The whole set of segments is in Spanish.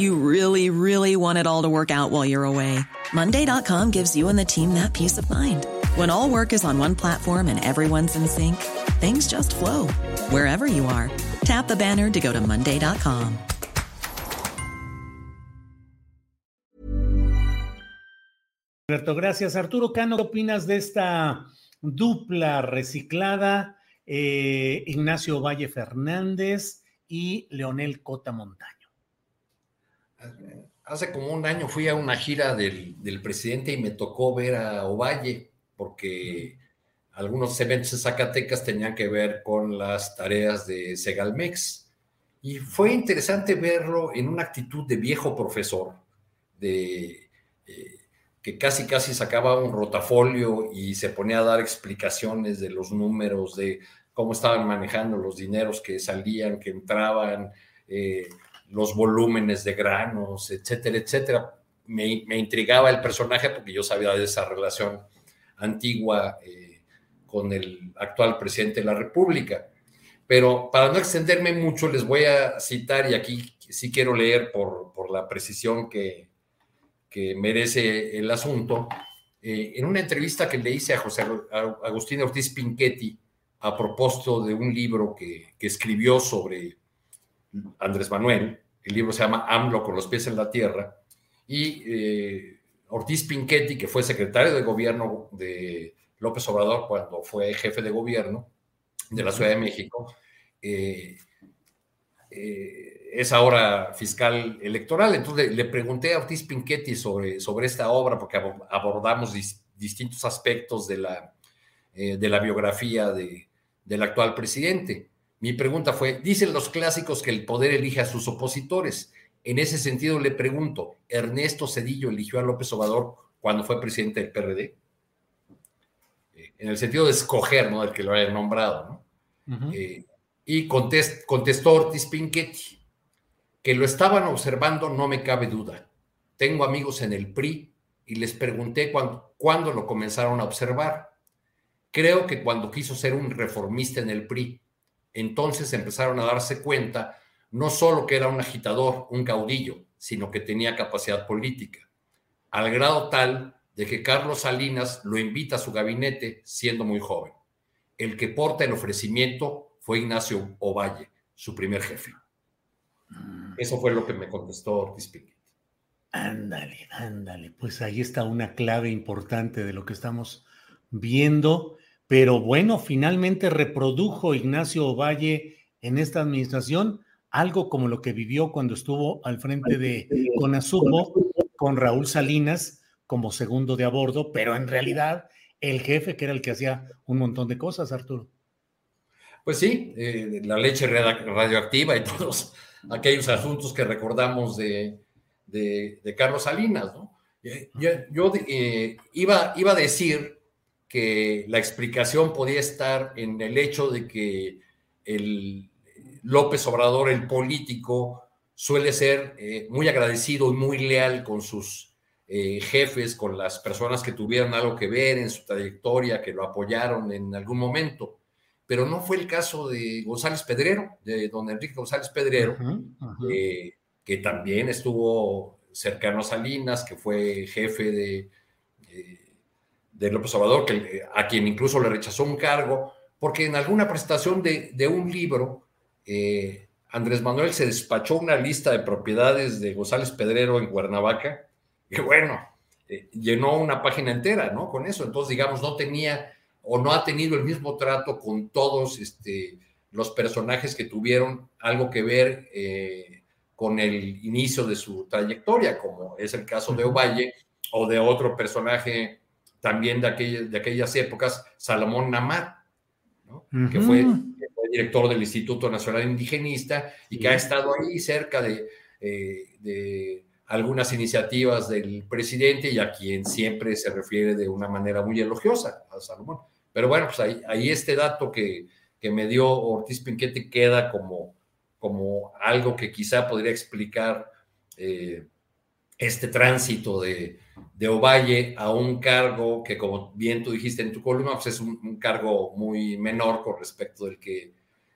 You really, really want it all to work out while you're away. Monday.com gives you and the team that peace of mind. When all work is on one platform and everyone's in sync, things just flow wherever you are. Tap the banner to go to Monday.com. Alberto, gracias. Arturo Cano, ¿qué opinas de esta dupla reciclada? Eh, Ignacio Valle Fernández y Leonel Cota Montaño. Hace como un año fui a una gira del, presidente y me tocó ver a Ovalle, porque algunos eventos de Zacatecas tenían que ver con las tareas de Segalmex. Y fue interesante verlo en una actitud de viejo profesor, de eh, que casi casi sacaba un rotafolio y se ponía a dar explicaciones de los números, de cómo estaban manejando los dineros que salían, que entraban, eh, los volúmenes de granos, etcétera, etcétera. Me, intrigaba el personaje porque yo sabía de esa relación antigua eh, con el actual presidente de la República. Pero para no extenderme mucho, les voy a citar, y aquí sí quiero leer por, por la precisión que, que merece el asunto, eh, en una entrevista que le hice a José Agustín Ortiz Pinchetti a propósito de un libro que, que escribió sobre Andrés Manuel. El libro se llama AMLO con los pies en la tierra. Y eh, Ortiz Pinchetti, que fue secretario de gobierno de López Obrador cuando fue jefe de gobierno de la Ciudad de México, eh, eh, es ahora fiscal electoral. Entonces le, pregunté a Ortiz Pinchetti sobre, sobre esta obra porque abordamos distintos aspectos de la, de la biografía de, del actual presidente. Mi pregunta fue, dicen los clásicos que el poder elige a sus opositores. En ese sentido le pregunto, ¿Ernesto Cedillo eligió a López Obrador cuando fue presidente del PRD? Eh, en el sentido de escoger, ¿no? Del que lo haya nombrado, ¿no? Eh, y contestó Ortiz Pinchetti, que lo estaban observando, no me cabe duda. Tengo amigos en el PRI y les pregunté cuándo lo comenzaron a observar. Creo que cuando quiso ser un reformista en el PRI, entonces empezaron a darse cuenta no solo que era un agitador, un caudillo, sino que tenía capacidad política, al grado tal de que Carlos Salinas lo invita a su gabinete siendo muy joven. El que porta el ofrecimiento fue Ignacio Ovalle, su primer jefe. Mm. Eso fue lo que me contestó Ortiz Piquet. Ándale, ándale, pues ahí está una clave importante de lo que estamos viendo pero bueno, finalmente reprodujo Ignacio Ovalle en esta administración algo como lo que vivió cuando estuvo al frente de Conasumo con Raúl Salinas como segundo de a bordo, pero en realidad el jefe que era el que hacía un montón de cosas, Arturo. Pues sí, eh, la leche radioactiva y todos aquellos asuntos que recordamos de, Carlos Salinas, ¿no? Eh, yo, eh, iba, iba a decir que la explicación podía estar en el hecho de que el López Obrador, el político, suele ser eh, muy agradecido y muy leal con sus eh, jefes, con las personas que tuvieron algo que ver en su trayectoria, que lo apoyaron en algún momento. Pero no fue el caso de González Pedrero, de don Enrique González Pedrero, eh, que también estuvo cercano a Salinas, que fue jefe de de López Obrador, que, a quien incluso le rechazó un cargo, porque en alguna presentación de, un libro, eh, Andrés Manuel se despachó una lista de propiedades de González Pedrero en Cuernavaca, y bueno, eh, llenó una página entera, ¿no? Con eso. Entonces, digamos, no tenía o no ha tenido el mismo trato con todos este, los personajes que tuvieron algo que ver eh, con el inicio de su trayectoria, como es el caso de Ovalle o de otro personaje también de, de aquellas épocas, Salomón Namar, que, fue, director del Instituto Nacional Indigenista y que ha estado ahí cerca de, eh, de algunas iniciativas del presidente y a quien siempre se refiere de una manera muy elogiosa a Salomón. Pero bueno, pues ahí, ahí este dato que, que, me dio Ortiz Pinquete queda como, como algo que quizá podría explicar eh, este tránsito de, Ovalle a un cargo que, como bien tú dijiste en tu columna, pues es un, cargo muy menor con respecto del que,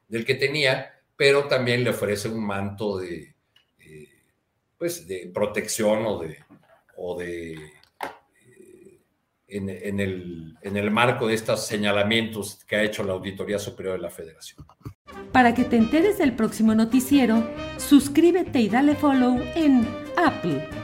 del que tenía, pero también le ofrece un manto de, pues, de protección o de, o de eh, en, el, en el marco de estos señalamientos que ha hecho la Auditoría Superior de la Federación. Para que te enteres del próximo noticiero, suscríbete y dale follow en Apple,